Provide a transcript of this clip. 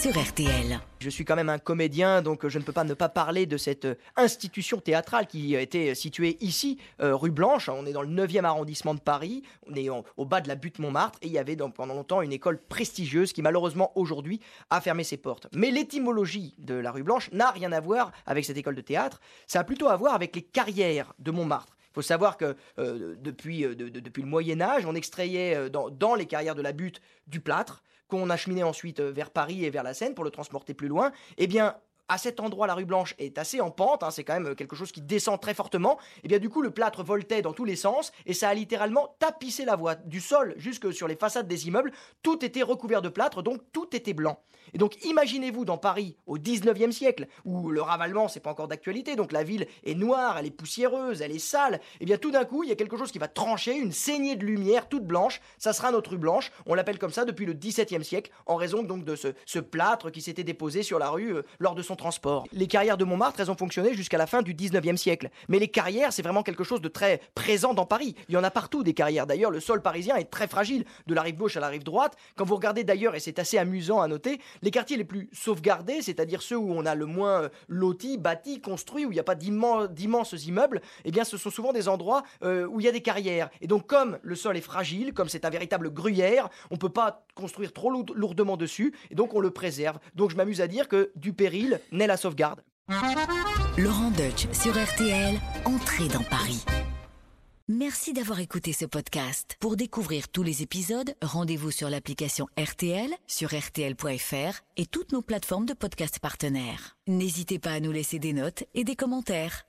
sur RTL. Je suis quand même un comédien, donc je ne peux pas ne pas parler de cette euh, institution théâtrale qui était située ici, euh, rue Blanche. On est dans le 9e arrondissement de Paris, on est au bas de la butte Montmartre, et il y avait pendant longtemps une école prestigieuse qui malheureusement aujourd'hui a fermé ses portes. Mais l'étymologie de la rue Blanche n'a rien à voir avec cette école de théâtre, ça a plutôt à voir avec les carrières de Montmartre. Il faut savoir que euh, depuis, euh, de- de- depuis le Moyen Âge, on extrayait euh, dans les carrières de la butte du plâtre, qu'on acheminait ensuite euh, vers Paris et vers la Seine pour le transporter plus loin. Eh bien, à cet endroit, la rue Blanche est assez en pente, hein, c'est quand même quelque chose qui descend très fortement. Et bien du coup, le plâtre voltait dans tous les sens et ça a littéralement tapissé la voie du sol jusque sur les façades des immeubles. Tout était recouvert de plâtre, donc tout était blanc. Et donc imaginez-vous dans Paris au 19e siècle, où le ravalement c'est pas encore d'actualité, donc la ville est noire, elle est poussiéreuse, elle est sale. Et bien tout d'un coup, il y a quelque chose qui va trancher, une saignée de lumière toute blanche. Ça sera notre rue Blanche. On l'appelle comme ça depuis le 17e siècle, en raison donc de ce, ce plâtre qui s'était déposé sur la rue euh, lors de son Les carrières de Montmartre, elles ont fonctionné jusqu'à la fin du 19e siècle. Mais les carrières, c'est vraiment quelque chose de très présent dans Paris. Il y en a partout des carrières. D'ailleurs, le sol parisien est très fragile, de la rive gauche à la rive droite. Quand vous regardez d'ailleurs, et c'est assez amusant à noter, les quartiers les plus sauvegardés, c'est-à-dire ceux où on a le moins euh, loti, bâti, construit, où il n'y a pas d'immen- d'immenses immeubles, eh bien ce sont souvent des endroits euh, où il y a des carrières. Et donc comme le sol est fragile, comme c'est un véritable gruyère, on peut pas construire trop lourd- lourdement dessus, et donc on le préserve. Donc je m'amuse à dire que du péril naît la sauvegarde. Laurent Deutsch sur RTL, entrez dans Paris. Merci d'avoir écouté ce podcast. Pour découvrir tous les épisodes, rendez-vous sur l'application RTL, sur rtl.fr et toutes nos plateformes de podcast partenaires. N'hésitez pas à nous laisser des notes et des commentaires.